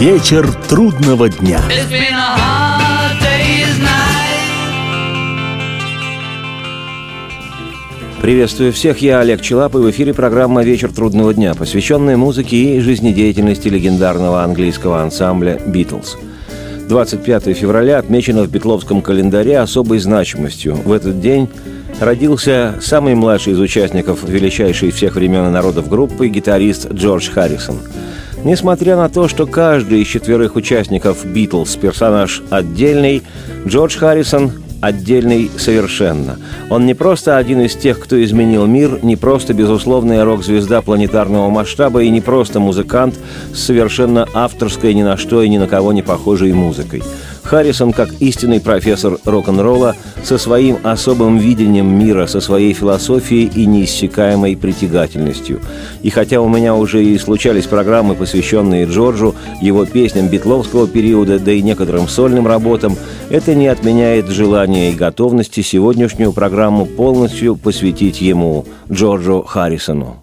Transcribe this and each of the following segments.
Вечер трудного дня. Приветствую всех, я Олег Челап, и в эфире программа «Вечер трудного дня», посвященная музыке и жизнедеятельности легендарного английского ансамбля «Битлз». 25 февраля отмечено в битловском календаре особой значимостью. В этот день родился самый младший из участников величайшей всех времен и народов группы гитарист Джордж Харрисон. Несмотря на то, что каждый из четверых участников «Битлз» персонаж отдельный, Джордж Харрисон отдельный совершенно. Он не просто один из тех, кто изменил мир, не просто безусловная рок-звезда планетарного масштаба и не просто музыкант с совершенно авторской ни на что и ни на кого не похожей музыкой. Харрисон, как истинный профессор рок-н-ролла, со своим особым видением мира, со своей философией и неиссякаемой притягательностью. И хотя у меня уже и случались программы, посвященные Джорджу, его песням битловского периода, да и некоторым сольным работам, это не отменяет желания и готовности сегодняшнюю программу полностью посвятить ему, Джорджу Харрисону.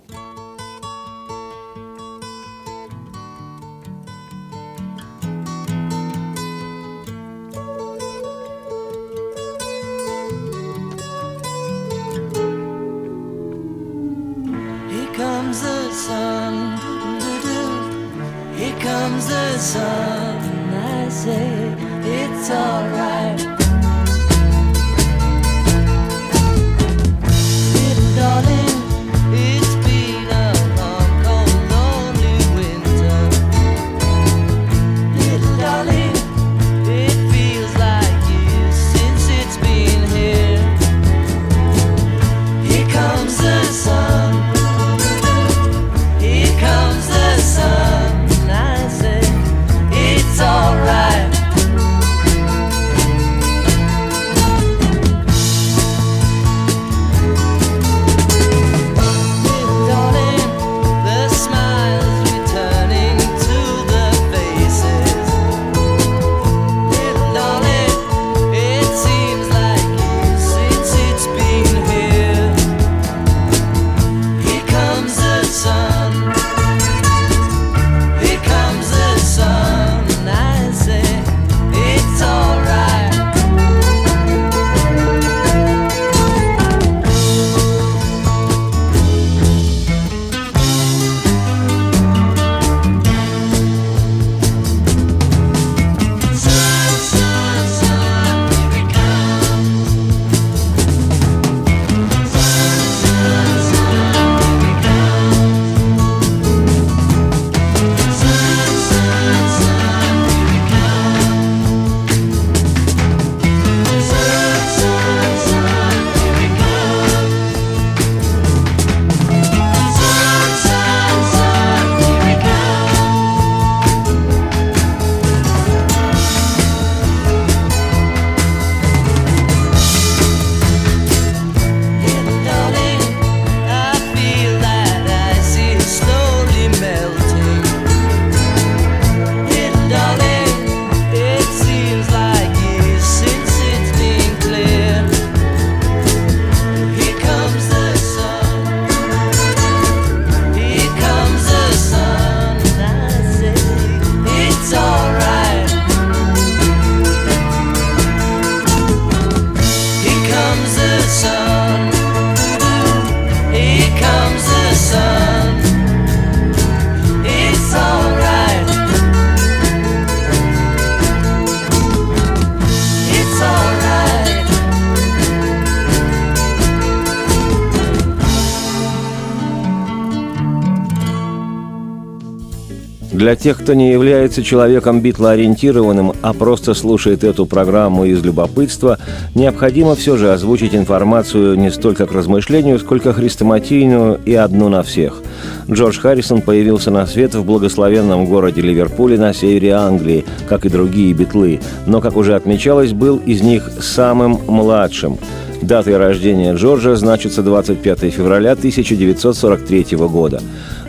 Для тех, кто не является человеком битлоориентированным, а просто слушает эту программу из любопытства, необходимо все же озвучить информацию не столько к размышлению, сколько хрестоматийную и одну на всех. Джордж Харрисон появился на свет в благословенном городе Ливерпуле на севере Англии, как и другие битлы, но, как уже отмечалось, был из них самым младшим – Датой рождения Джорджа значится 25 февраля 1943 года.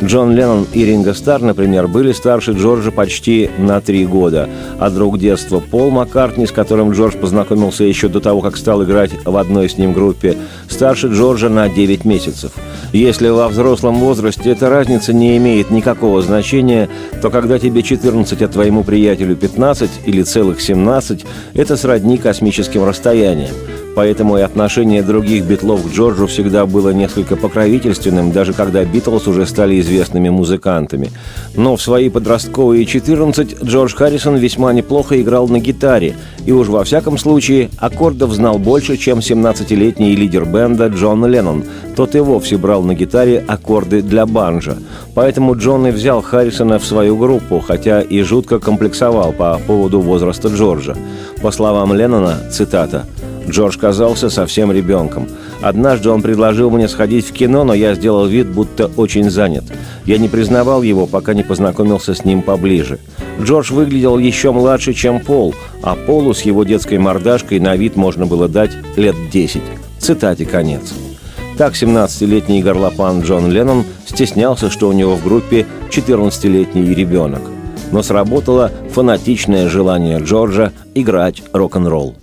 Джон Леннон и Ринго Стар, например, были старше Джорджа почти на три года, а друг детства Пол Маккартни, с которым Джордж познакомился еще до того, как стал играть в одной с ним группе, старше Джорджа на 9 месяцев. Если во взрослом возрасте эта разница не имеет никакого значения, то когда тебе 14, а твоему приятелю 15 или целых 17, это сродни космическим расстояниям поэтому и отношение других битлов к Джорджу всегда было несколько покровительственным, даже когда Битлз уже стали известными музыкантами. Но в свои подростковые 14 Джордж Харрисон весьма неплохо играл на гитаре, и уж во всяком случае аккордов знал больше, чем 17-летний лидер бенда Джон Леннон. Тот и вовсе брал на гитаре аккорды для банджа. Поэтому Джон и взял Харрисона в свою группу, хотя и жутко комплексовал по поводу возраста Джорджа. По словам Леннона, цитата, Джордж казался совсем ребенком. Однажды он предложил мне сходить в кино, но я сделал вид, будто очень занят. Я не признавал его, пока не познакомился с ним поближе. Джордж выглядел еще младше, чем Пол, а Полу с его детской мордашкой на вид можно было дать лет 10. Цитате конец. Так 17-летний горлопан Джон Леннон стеснялся, что у него в группе 14-летний ребенок. Но сработало фанатичное желание Джорджа играть рок-н-ролл.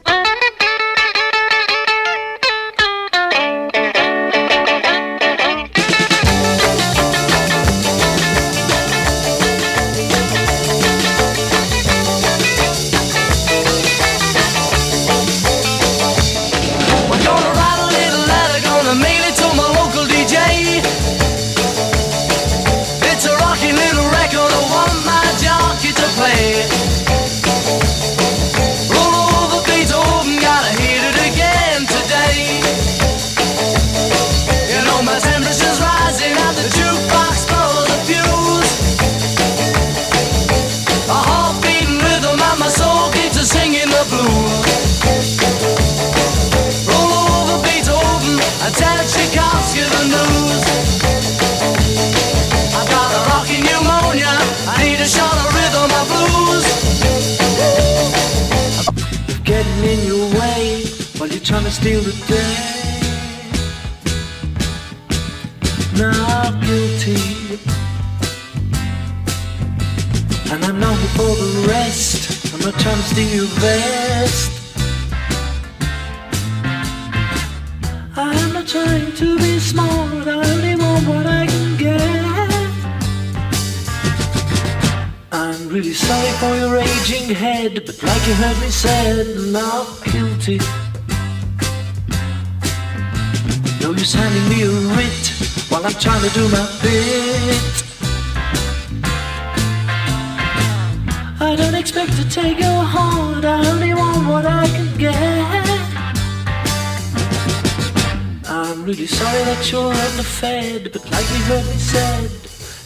Steal the day.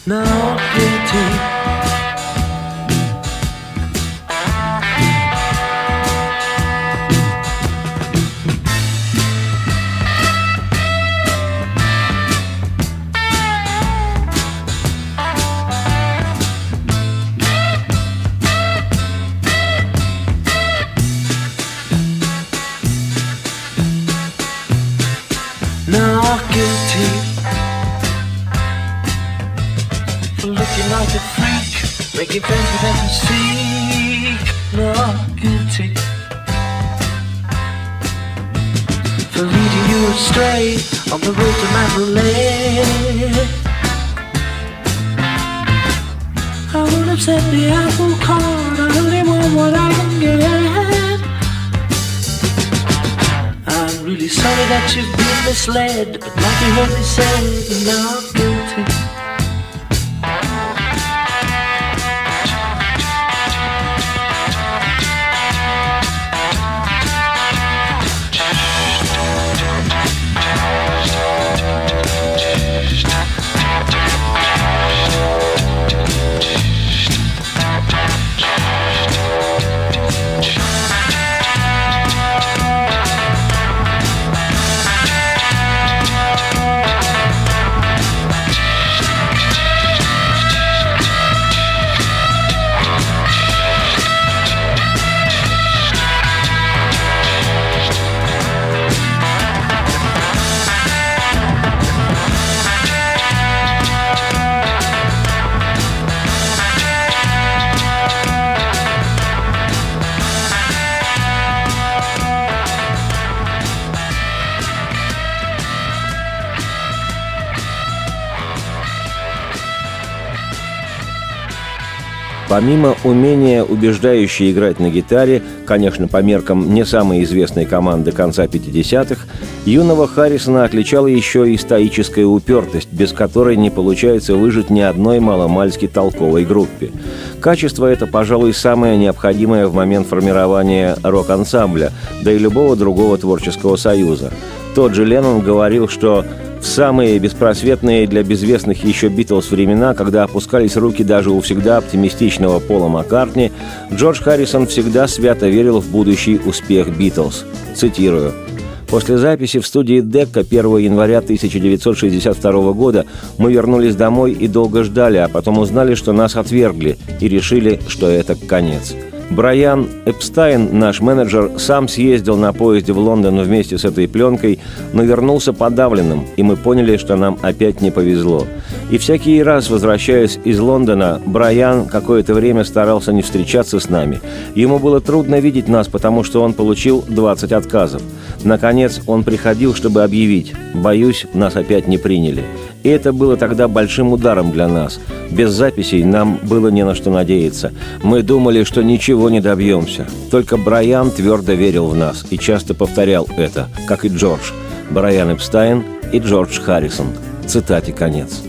No. fled, but like he heard me say. Помимо умения убеждающе играть на гитаре, конечно, по меркам не самой известной команды конца 50-х, юного Харрисона отличала еще и стоическая упертость, без которой не получается выжить ни одной маломальски толковой группе. Качество это, пожалуй, самое необходимое в момент формирования рок-ансамбля, да и любого другого творческого союза. Тот же Леннон говорил, что в самые беспросветные для безвестных еще Битлз времена, когда опускались руки даже у всегда оптимистичного Пола Маккартни, Джордж Харрисон всегда свято верил в будущий успех Битлз. Цитирую. После записи в студии Декка 1 января 1962 года мы вернулись домой и долго ждали, а потом узнали, что нас отвергли и решили, что это конец. Брайан Эпстайн, наш менеджер, сам съездил на поезде в Лондон вместе с этой пленкой, но вернулся подавленным, и мы поняли, что нам опять не повезло. И всякий раз, возвращаясь из Лондона, Брайан какое-то время старался не встречаться с нами. Ему было трудно видеть нас, потому что он получил 20 отказов. Наконец, он приходил, чтобы объявить «Боюсь, нас опять не приняли». И это было тогда большим ударом для нас. Без записей нам было не на что надеяться. Мы думали, что ничего не добьемся. Только Брайан твердо верил в нас и часто повторял это, как и Джордж. Брайан Эпстайн и Джордж Харрисон. Цитате конец.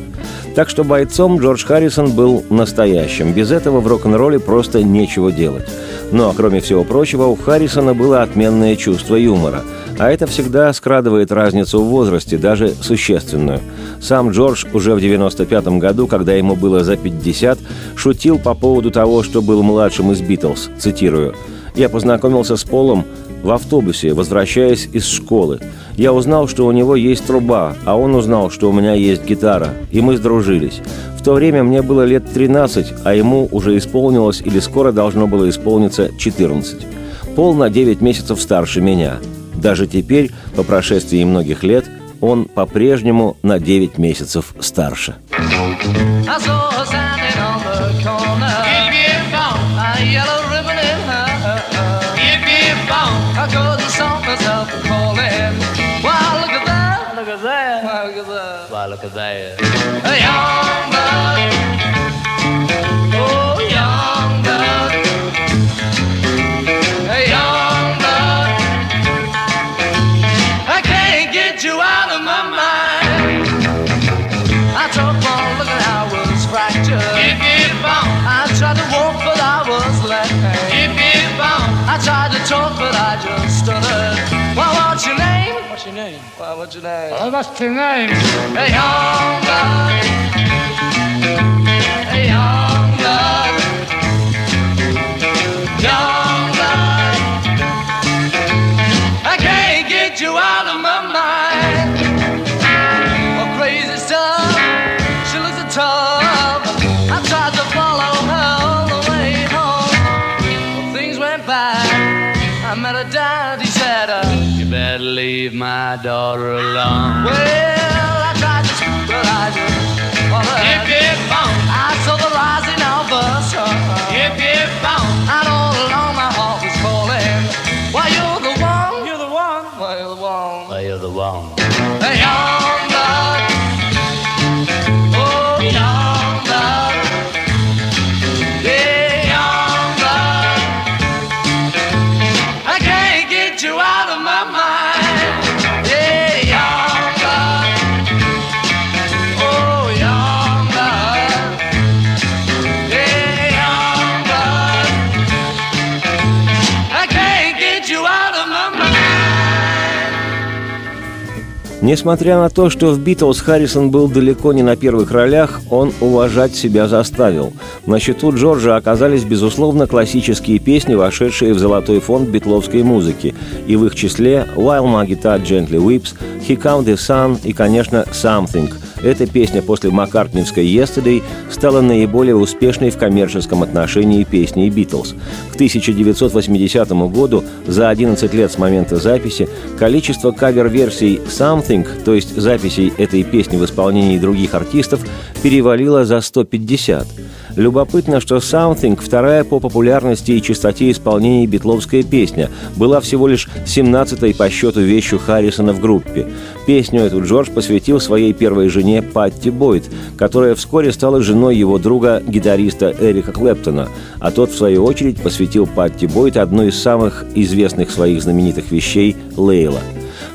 Так что бойцом Джордж Харрисон был настоящим. Без этого в рок-н-ролле просто нечего делать. Ну а кроме всего прочего, у Харрисона было отменное чувство юмора – а это всегда скрадывает разницу в возрасте, даже существенную. Сам Джордж уже в 95 году, когда ему было за 50, шутил по поводу того, что был младшим из «Битлз», цитирую. «Я познакомился с Полом в автобусе, возвращаясь из школы. Я узнал, что у него есть труба, а он узнал, что у меня есть гитара, и мы сдружились. В то время мне было лет 13, а ему уже исполнилось или скоро должно было исполниться 14. Пол на 9 месяцев старше меня. Даже теперь, по прошествии многих лет, он по-прежнему на 9 месяцев старше. look what's your name? What's your name? Hey, young. Hey, young. Leave my daughter alone. Well, Несмотря на то, что в «Битлз» Харрисон был далеко не на первых ролях, он уважать себя заставил. На счету Джорджа оказались, безусловно, классические песни, вошедшие в золотой фонд битловской музыки, и в их числе «While My Guitar Gently Weeps», «He Come the Sun» и, конечно, «Something», эта песня после Маккартневской «Yesterday» стала наиболее успешной в коммерческом отношении песней «Битлз». К 1980 году, за 11 лет с момента записи, количество кавер-версий «Something», то есть записей этой песни в исполнении других артистов, перевалило за 150. Любопытно, что «Something» — вторая по популярности и частоте исполнения битловская песня, была всего лишь 17-й по счету вещью Харрисона в группе. Песню эту Джордж посвятил своей первой жене Патти Бойд, которая вскоре стала женой его друга, гитариста Эрика Клэптона, а тот, в свою очередь, посвятил Патти Бойд одну из самых известных своих знаменитых вещей «Лейла».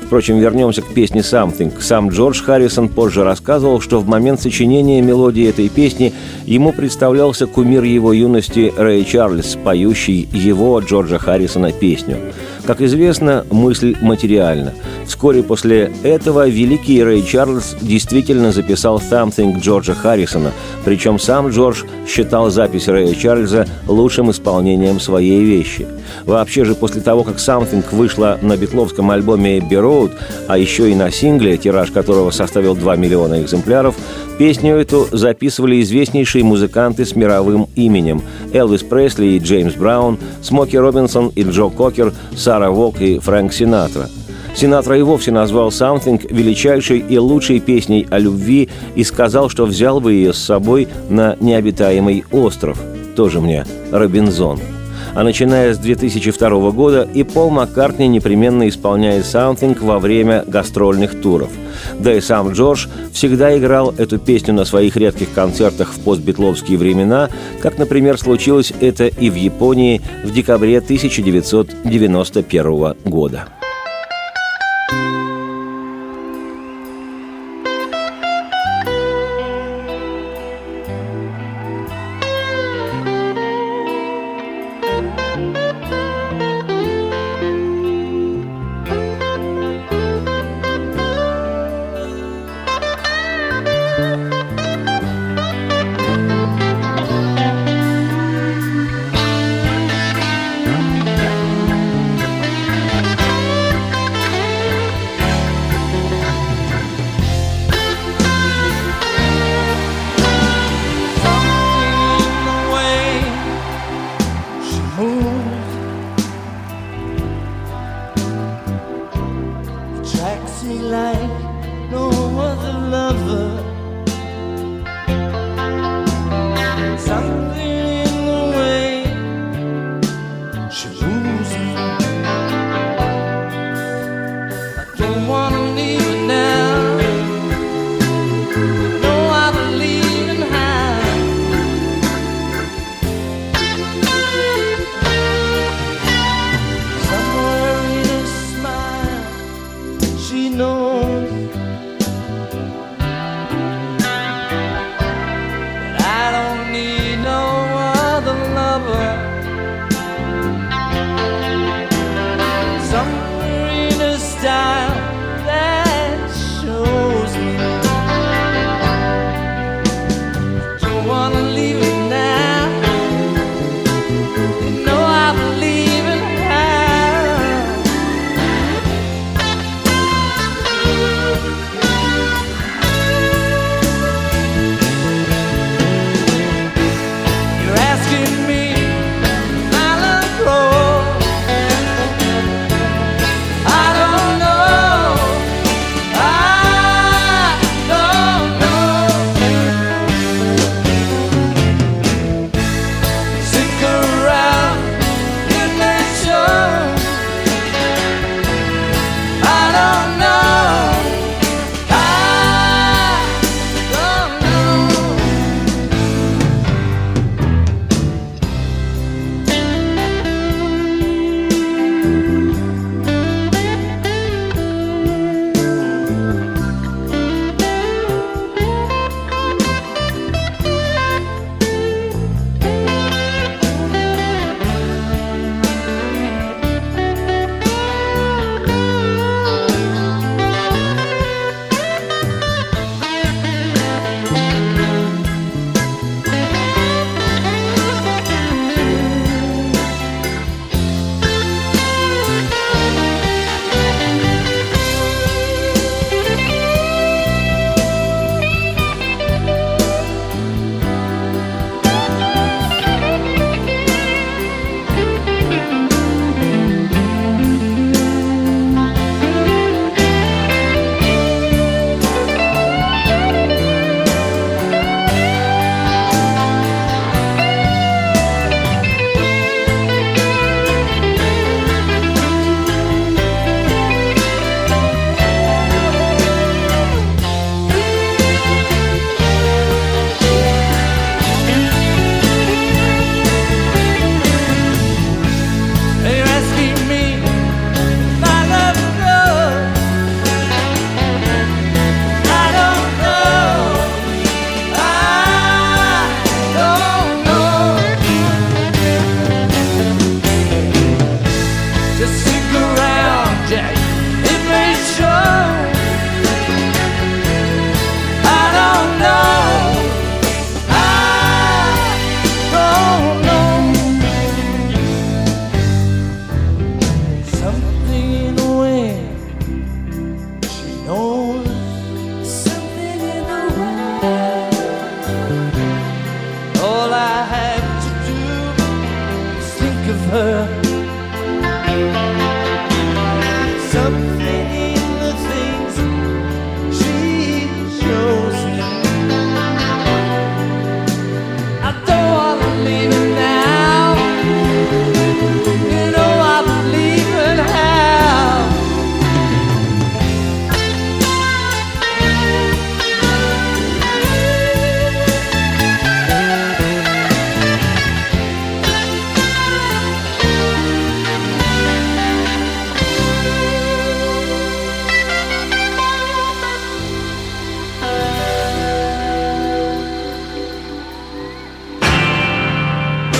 Впрочем, вернемся к песне «Something». Сам Джордж Харрисон позже рассказывал, что в момент сочинения мелодии этой песни ему представлялся кумир его юности Рэй Чарльз, поющий его, Джорджа Харрисона, песню. Как известно, мысль материальна. Вскоре после этого великий Рэй Чарльз действительно записал «Something» Джорджа Харрисона, причем сам Джордж считал запись Рэя Чарльза лучшим исполнением своей вещи. Вообще же после того, как «Something» вышла на битловском альбоме «Abbey Road», а еще и на сингле, тираж которого составил 2 миллиона экземпляров, песню эту записывали известнейшие музыканты с мировым именем – Элвис Пресли и Джеймс Браун, Смоки Робинсон и Джо Кокер, Вок и Фрэнк Синатра – Синатра и вовсе назвал «Something» величайшей и лучшей песней о любви и сказал, что взял бы ее с собой на необитаемый остров. Тоже мне Робинзон. А начиная с 2002 года и Пол Маккартни непременно исполняет «Something» во время гастрольных туров. Да и сам Джордж всегда играл эту песню на своих редких концертах в постбитловские времена, как, например, случилось это и в Японии в декабре 1991 года.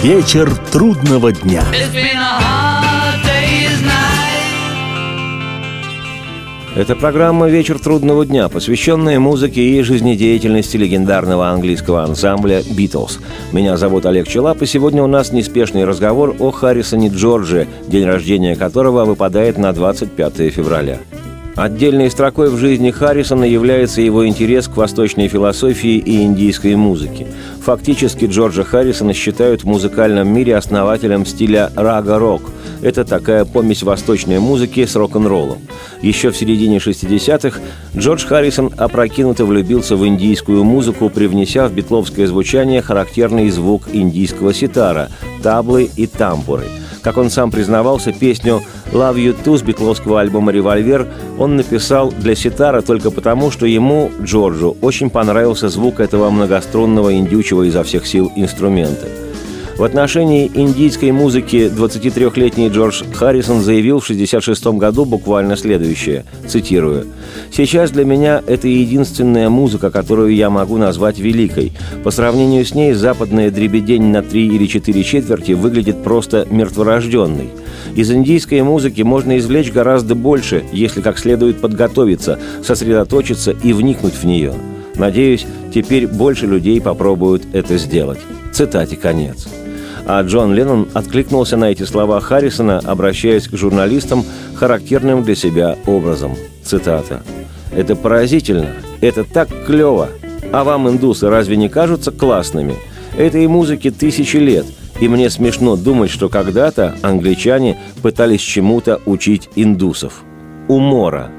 Вечер трудного дня. Это программа «Вечер трудного дня», посвященная музыке и жизнедеятельности легендарного английского ансамбля «Битлз». Меня зовут Олег Челап, и сегодня у нас неспешный разговор о Харрисоне Джордже, день рождения которого выпадает на 25 февраля. Отдельной строкой в жизни Харрисона является его интерес к восточной философии и индийской музыке. Фактически Джорджа Харрисона считают в музыкальном мире основателем стиля рага-рок. Это такая помесь восточной музыки с рок-н-роллом. Еще в середине 60-х Джордж Харрисон опрокинуто влюбился в индийскую музыку, привнеся в битловское звучание характерный звук индийского ситара, таблы и тамбуры – как он сам признавался, песню «Love You Too» с битловского альбома «Револьвер» он написал для ситара только потому, что ему, Джорджу, очень понравился звук этого многострунного индючего изо всех сил инструмента. В отношении индийской музыки 23-летний Джордж Харрисон заявил в 1966 году буквально следующее, цитирую, «Сейчас для меня это единственная музыка, которую я могу назвать великой. По сравнению с ней западная дребедень на три или четыре четверти выглядит просто мертворожденной. Из индийской музыки можно извлечь гораздо больше, если как следует подготовиться, сосредоточиться и вникнуть в нее. Надеюсь, теперь больше людей попробуют это сделать». Цитате конец. А Джон Леннон откликнулся на эти слова Харрисона, обращаясь к журналистам характерным для себя образом. Цитата. «Это поразительно, это так клево. А вам, индусы, разве не кажутся классными? Этой музыке тысячи лет, и мне смешно думать, что когда-то англичане пытались чему-то учить индусов. Умора».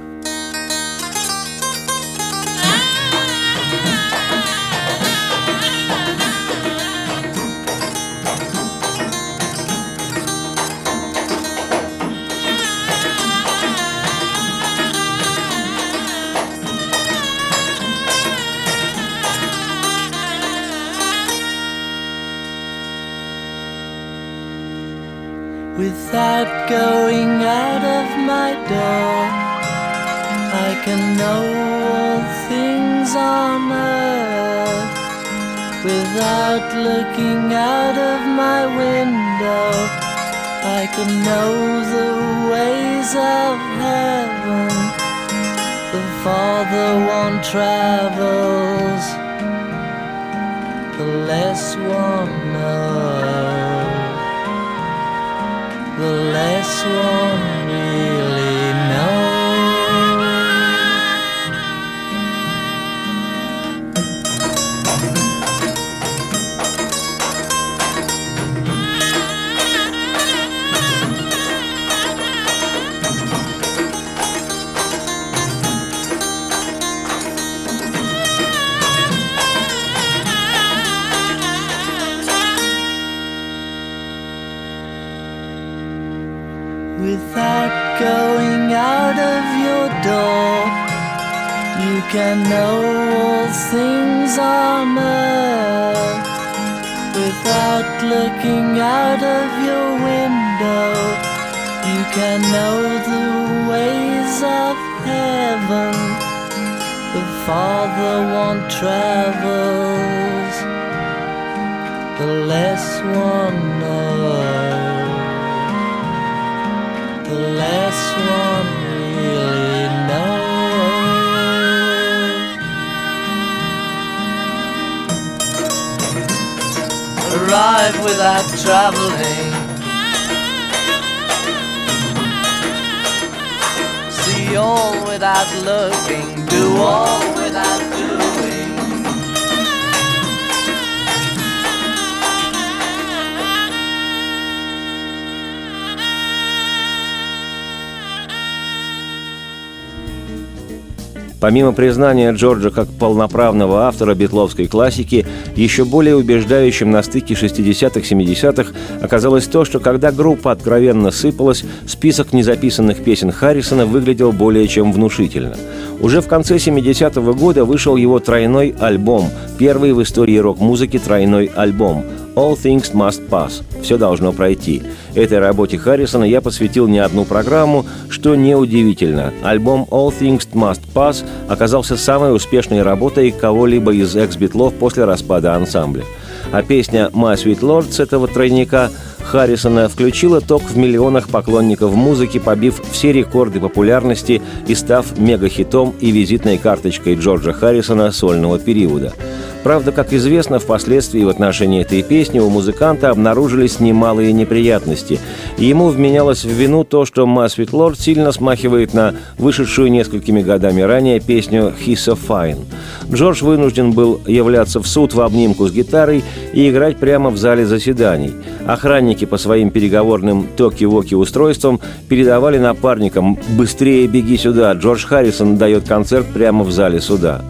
Can know the ways of heaven. The farther one travels, the less one knows the less one really knows. Arrive without traveling. without looking, do all without doing. Помимо признания Джорджа как полноправного автора битловской классики, еще более убеждающим на стыке 60-х-70-х оказалось то, что когда группа откровенно сыпалась, список незаписанных песен Харрисона выглядел более чем внушительно. Уже в конце 70-го года вышел его тройной альбом, первый в истории рок-музыки тройной альбом – All Things Must Pass. Все должно пройти. Этой работе Харрисона я посвятил не одну программу, что неудивительно. Альбом All Things Must Pass оказался самой успешной работой кого-либо из экс-битлов после распада ансамбля. А песня «My Sweet Lord» с этого тройника Харрисона включила ток в миллионах поклонников музыки, побив все рекорды популярности и став мегахитом и визитной карточкой Джорджа Харрисона сольного периода – Правда, как известно, впоследствии в отношении этой песни у музыканта обнаружились немалые неприятности. Ему вменялось в вину то, что «My Sweet Lord» сильно смахивает на вышедшую несколькими годами ранее песню «He's so fine». Джордж вынужден был являться в суд в обнимку с гитарой и играть прямо в зале заседаний. Охранники по своим переговорным токи-воки устройствам передавали напарникам «Быстрее беги сюда! Джордж Харрисон дает концерт прямо в зале суда».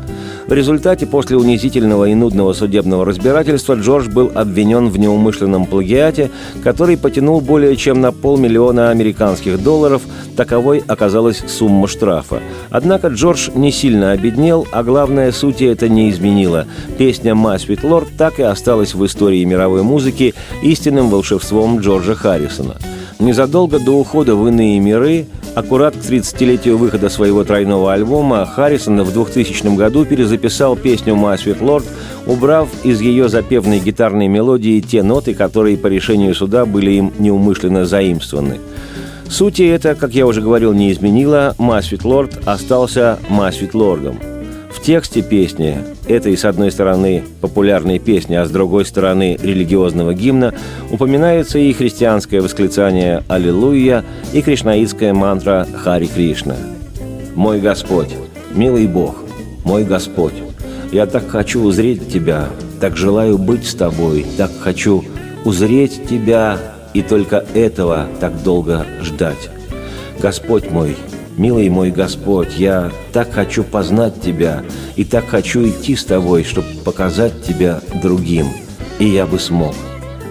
В результате, после унизительного и нудного судебного разбирательства, Джордж был обвинен в неумышленном плагиате, который потянул более чем на полмиллиона американских долларов. Таковой оказалась сумма штрафа. Однако Джордж не сильно обеднел, а главное, сути это не изменило. Песня «My Sweet Lord» так и осталась в истории мировой музыки истинным волшебством Джорджа Харрисона. Незадолго до ухода в иные миры Аккурат к 30-летию выхода своего тройного альбома Харрисон в 2000 году перезаписал песню «My Sweet Lord», убрав из ее запевной гитарной мелодии те ноты, которые по решению суда были им неумышленно заимствованы. Сути это, как я уже говорил, не изменило, «My Sweet Lord» остался «My Sweet Lord'ом» тексте песни, этой, с одной стороны, популярной песни, а с другой стороны, религиозного гимна, упоминается и христианское восклицание «Аллилуйя» и кришнаитская мантра «Хари Кришна». «Мой Господь, милый Бог, мой Господь, я так хочу узреть Тебя, так желаю быть с Тобой, так хочу узреть Тебя и только этого так долго ждать. Господь мой, Милый мой Господь, я так хочу познать Тебя и так хочу идти с Тобой, чтобы показать Тебя другим, и я бы смог.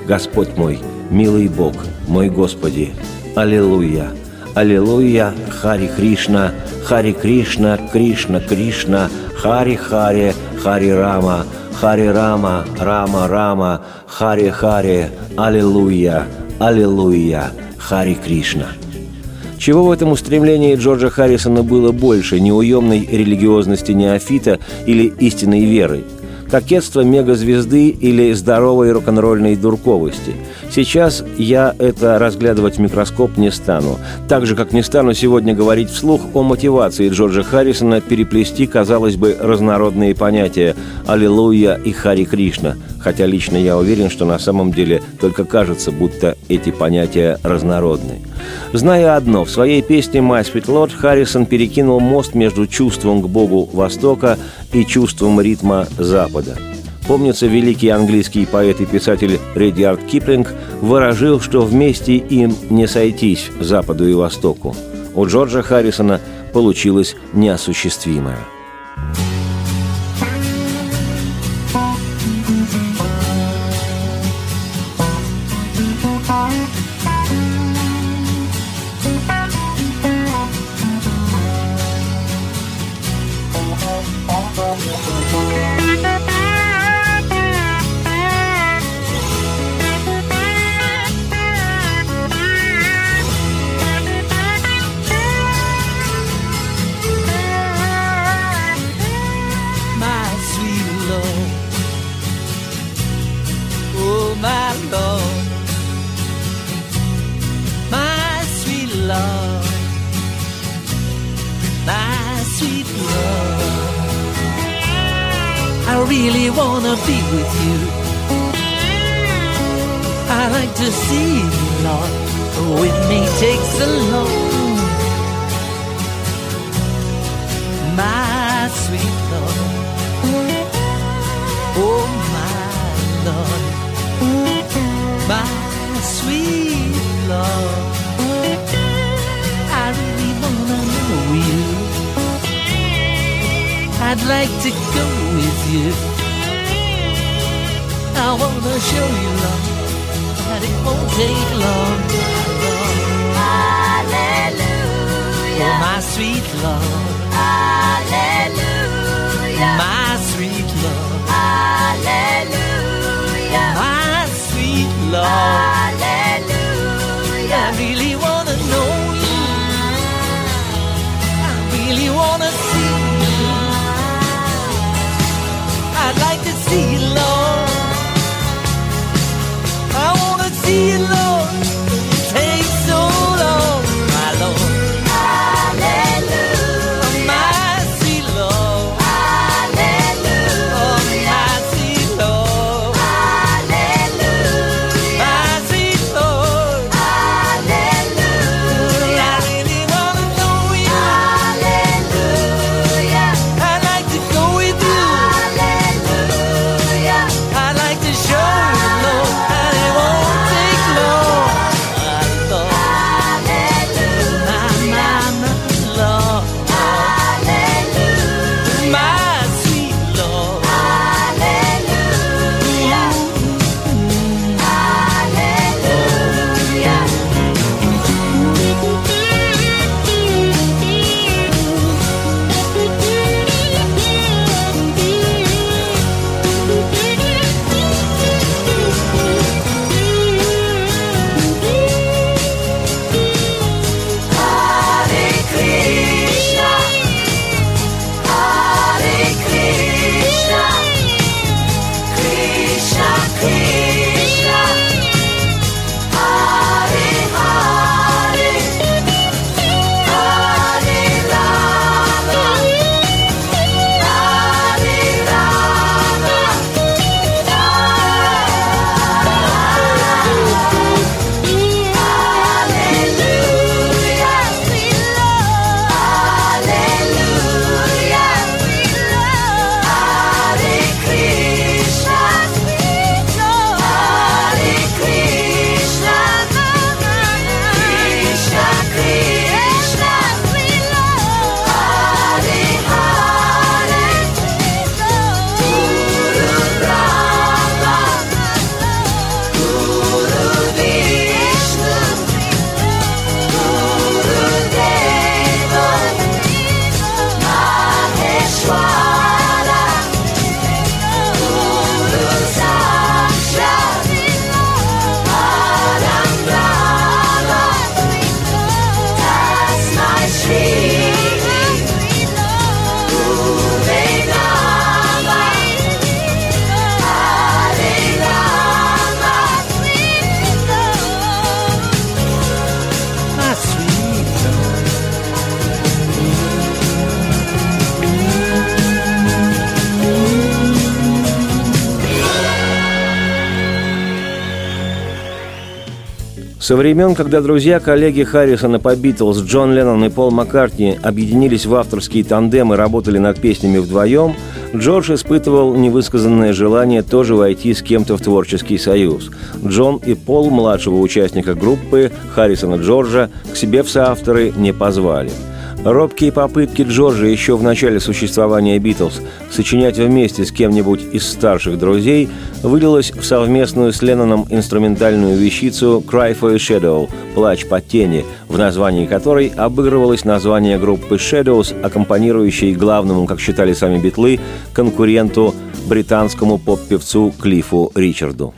Господь мой, милый Бог, мой Господи, Аллилуйя, Аллилуйя, Хари Кришна, Хари Кришна, Кришна, Кришна, Хари Хари, Хари Рама, Хари Рама, Рама Рама, Хари Хари, Аллилуйя, Аллилуйя, Хари Кришна. Чего в этом устремлении Джорджа Харрисона было больше – неуемной религиозности неофита или истинной веры? Кокетство мегазвезды или здоровой рок-н-ролльной дурковости – Сейчас я это разглядывать в микроскоп не стану. Так же, как не стану сегодня говорить вслух о мотивации Джорджа Харрисона переплести, казалось бы, разнородные понятия «Аллилуйя» и «Хари Кришна», хотя лично я уверен, что на самом деле только кажется, будто эти понятия разнородны. Зная одно, в своей песне «My Sweet Lord» Харрисон перекинул мост между чувством к Богу Востока и чувством ритма Запада – Помнится, великий английский поэт и писатель Редиард Киплинг выражил, что вместе им не сойтись Западу и Востоку. У Джорджа Харрисона получилось неосуществимое – wanna show you love, that it won't take long. Hallelujah. Oh, my sweet love. Hallelujah. My sweet love. Hallelujah. My sweet love. Hallelujah. You it. Со времен, когда друзья, коллеги Харрисона по Битлз, Джон Леннон и Пол Маккартни объединились в авторские тандемы и работали над песнями вдвоем, Джордж испытывал невысказанное желание тоже войти с кем-то в творческий союз. Джон и Пол, младшего участника группы, Харрисона Джорджа, к себе в соавторы не позвали – Робкие попытки Джорджа еще в начале существования «Битлз» сочинять вместе с кем-нибудь из старших друзей вылилось в совместную с Ленноном инструментальную вещицу «Cry for a Shadow» – «Плач по тени», в названии которой обыгрывалось название группы «Shadows», аккомпанирующей главному, как считали сами битлы, конкуренту британскому поп-певцу Клиффу Ричарду.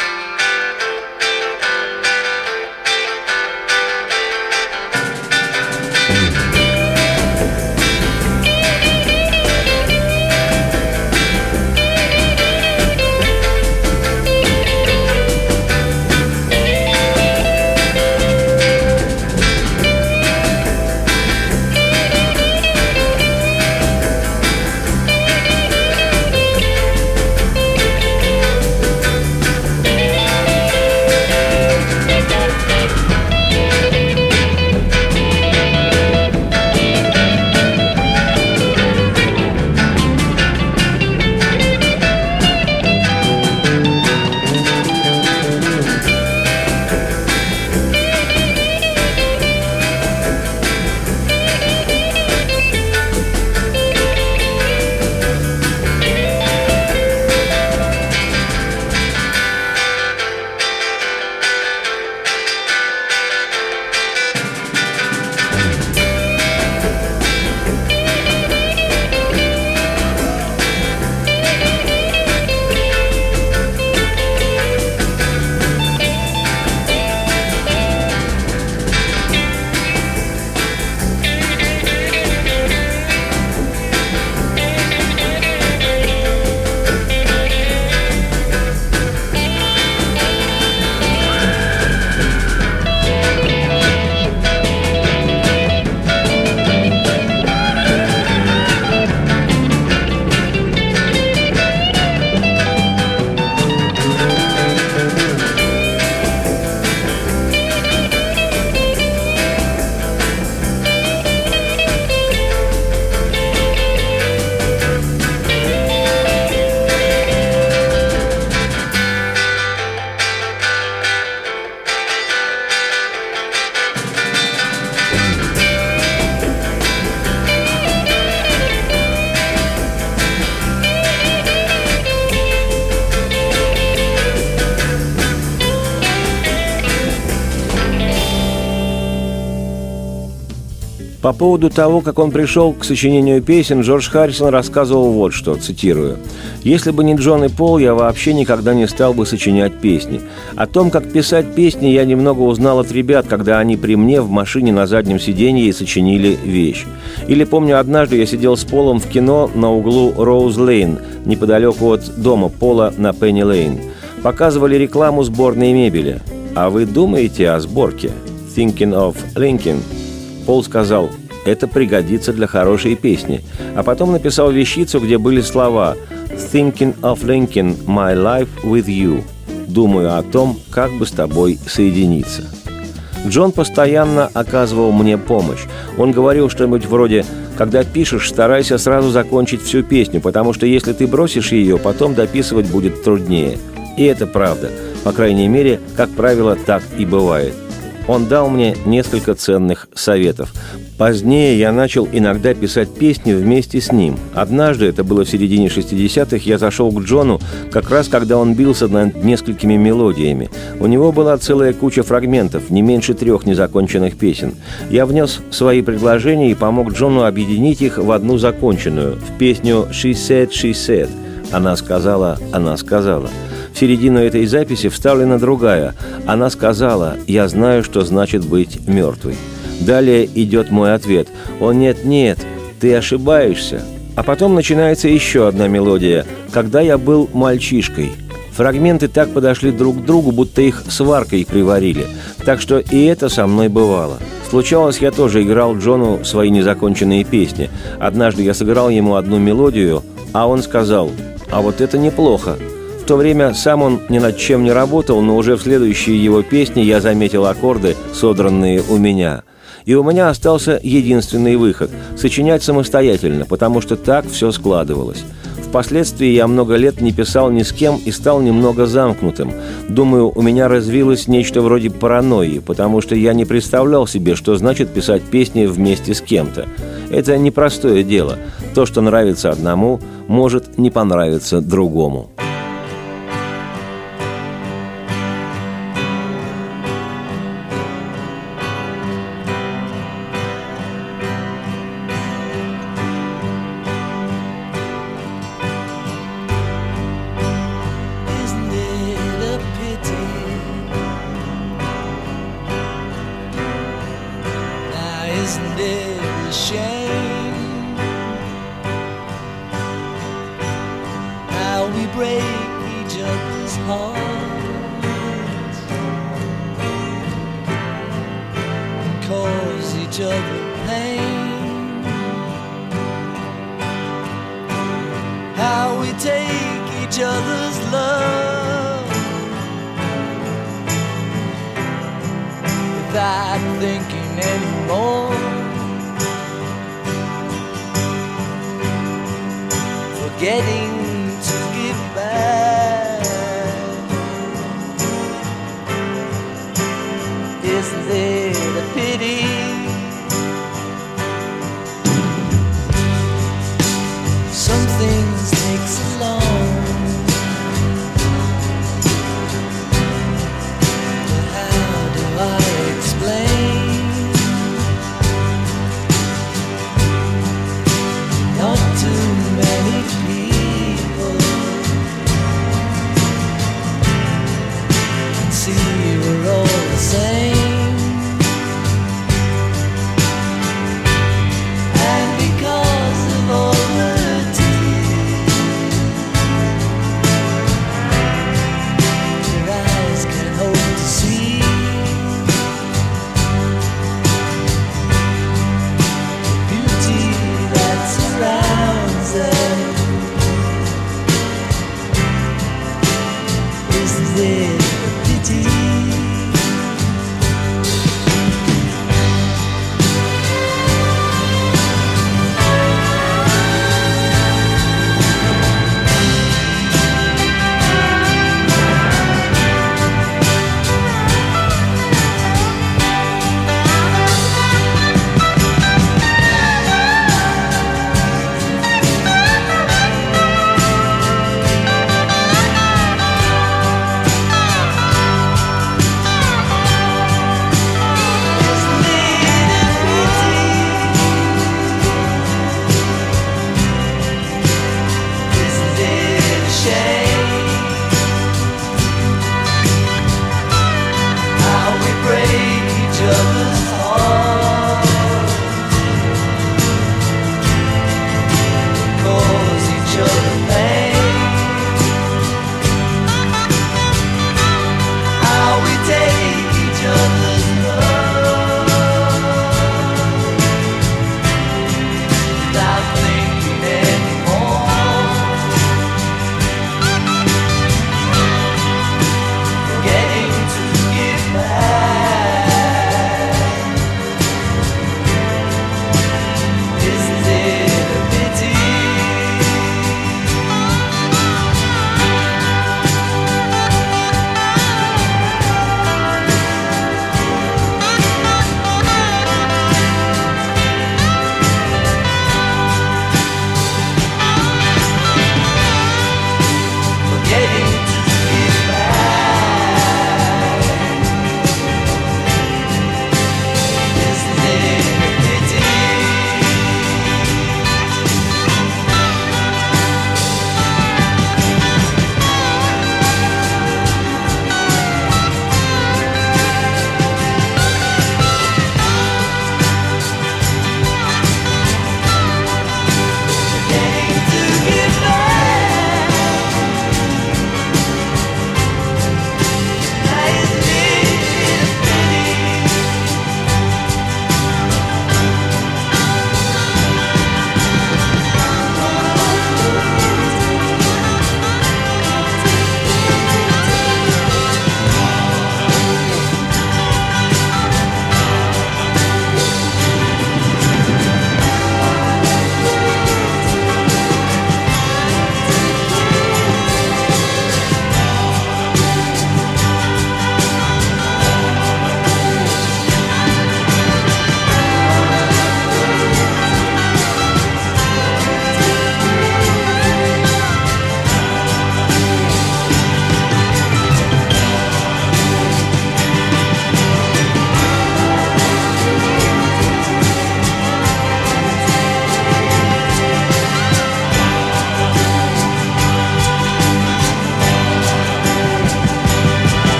Поводу того, как он пришел к сочинению песен, Джордж Харрисон рассказывал вот что, цитирую. «Если бы не Джон и Пол, я вообще никогда не стал бы сочинять песни. О том, как писать песни, я немного узнал от ребят, когда они при мне в машине на заднем сиденье сочинили вещь. Или помню, однажды я сидел с Полом в кино на углу Роуз-Лейн, неподалеку от дома Пола на Пенни-Лейн. Показывали рекламу сборной мебели. А вы думаете о сборке? Thinking of Lincoln – Пол сказал, это пригодится для хорошей песни, а потом написал вещицу, где были слова «Thinking of linking my life with you» «Думаю о том, как бы с тобой соединиться». Джон постоянно оказывал мне помощь. Он говорил что-нибудь вроде «Когда пишешь, старайся сразу закончить всю песню, потому что если ты бросишь ее, потом дописывать будет труднее». И это правда. По крайней мере, как правило, так и бывает – он дал мне несколько ценных советов. Позднее я начал иногда писать песни вместе с ним. Однажды, это было в середине 60-х, я зашел к Джону, как раз когда он бился над несколькими мелодиями. У него была целая куча фрагментов, не меньше трех незаконченных песен. Я внес свои предложения и помог Джону объединить их в одну законченную, в песню «She said, she said». Она сказала, она сказала – в середину этой записи вставлена другая. Она сказала «Я знаю, что значит быть мертвой». Далее идет мой ответ «О, нет-нет, ты ошибаешься». А потом начинается еще одна мелодия «Когда я был мальчишкой». Фрагменты так подошли друг к другу, будто их сваркой приварили. Так что и это со мной бывало. Случалось, я тоже играл Джону свои незаконченные песни. Однажды я сыграл ему одну мелодию, а он сказал «А вот это неплохо» то время сам он ни над чем не работал, но уже в следующей его песне я заметил аккорды, содранные у меня. И у меня остался единственный выход – сочинять самостоятельно, потому что так все складывалось. Впоследствии я много лет не писал ни с кем и стал немного замкнутым. Думаю, у меня развилось нечто вроде паранойи, потому что я не представлял себе, что значит писать песни вместе с кем-то. Это непростое дело. То, что нравится одному, может не понравиться другому.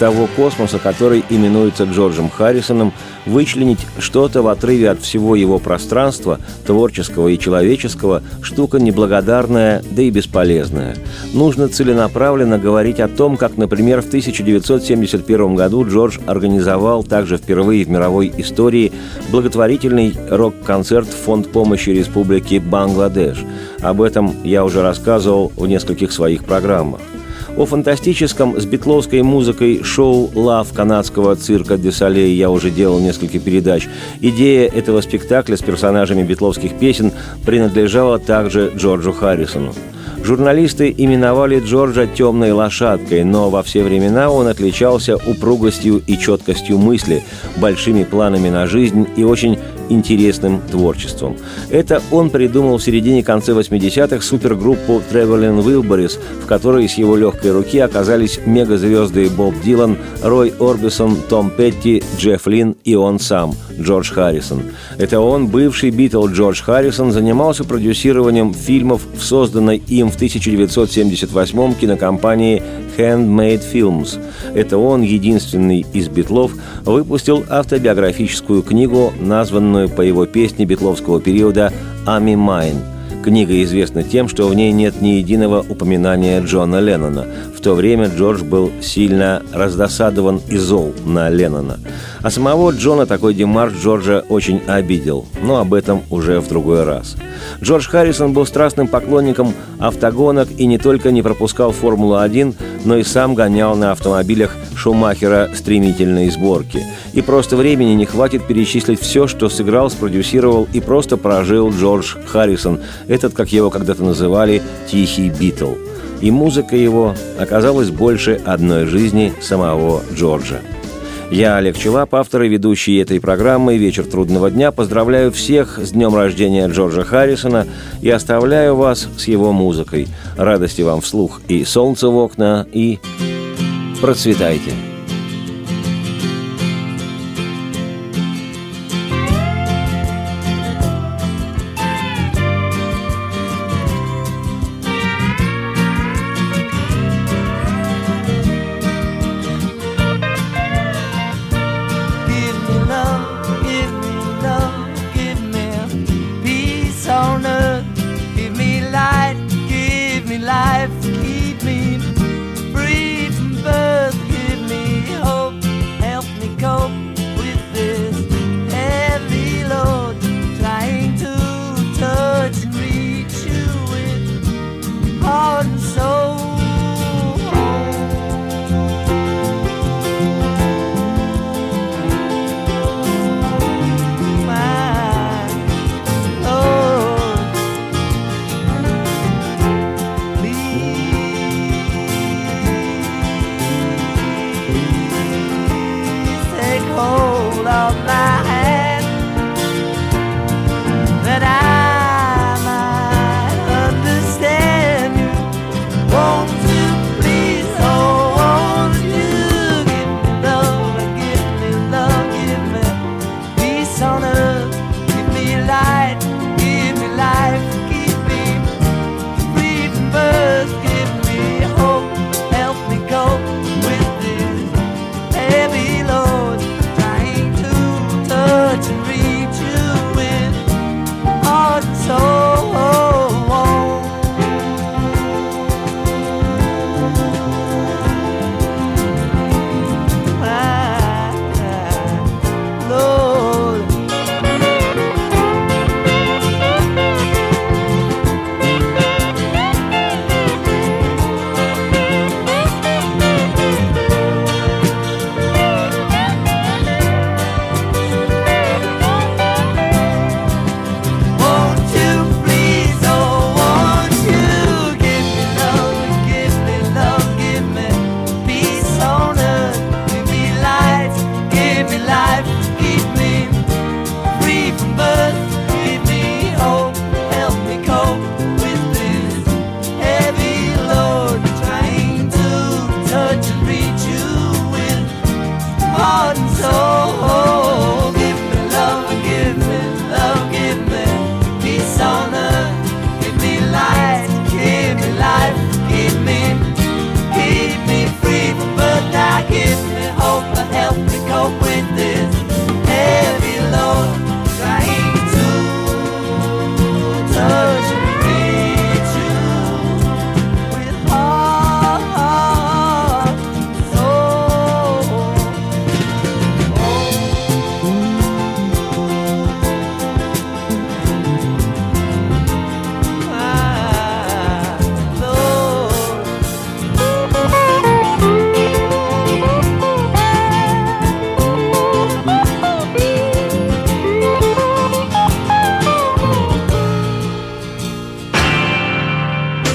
Того космоса, который именуется Джорджем Харрисоном, вычленить что-то в отрыве от всего его пространства, творческого и человеческого, штука неблагодарная, да и бесполезная. Нужно целенаправленно говорить о том, как, например, в 1971 году Джордж организовал также впервые в мировой истории благотворительный рок-концерт Фонд помощи Республики Бангладеш. Об этом я уже рассказывал в нескольких своих программах. О фантастическом с битловской музыкой шоу «Лав» канадского цирка «Де Солей» я уже делал несколько передач. Идея этого спектакля с персонажами битловских песен принадлежала также Джорджу Харрисону. Журналисты именовали Джорджа «темной лошадкой», но во все времена он отличался упругостью и четкостью мысли, большими планами на жизнь и очень интересным творчеством. Это он придумал в середине-конце 80-х супергруппу Traveling Wilburys, в которой с его легкой руки оказались мегазвезды Боб Дилан, Рой Орбисон, Том Петти, Джефф Лин и он сам, Джордж Харрисон. Это он, бывший Битл Джордж Харрисон, занимался продюсированием фильмов в созданной им в 1978 кинокомпании Handmade Films. Это он, единственный из битлов, выпустил автобиографическую книгу, названную по его песне битловского периода «I Me Mine», Книга известна тем, что в ней нет ни единого упоминания Джона Леннона. В то время Джордж был сильно раздосадован и зол на Леннона. А самого Джона такой демарш Джорджа очень обидел. Но об этом уже в другой раз. Джордж Харрисон был страстным поклонником автогонок и не только не пропускал Формулу-1, но и сам гонял на автомобилях Шумахера стремительной сборки. И просто времени не хватит перечислить все, что сыграл, спродюсировал и просто прожил Джордж Харрисон, этот, как его когда-то называли, «тихий Битл». И музыка его оказалась больше одной жизни самого Джорджа. Я, Олег Челап, автор и ведущий этой программы «Вечер трудного дня», поздравляю всех с днем рождения Джорджа Харрисона и оставляю вас с его музыкой. Радости вам вслух и солнце в окна, и процветайте!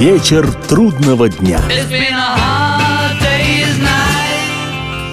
Вечер трудного дня.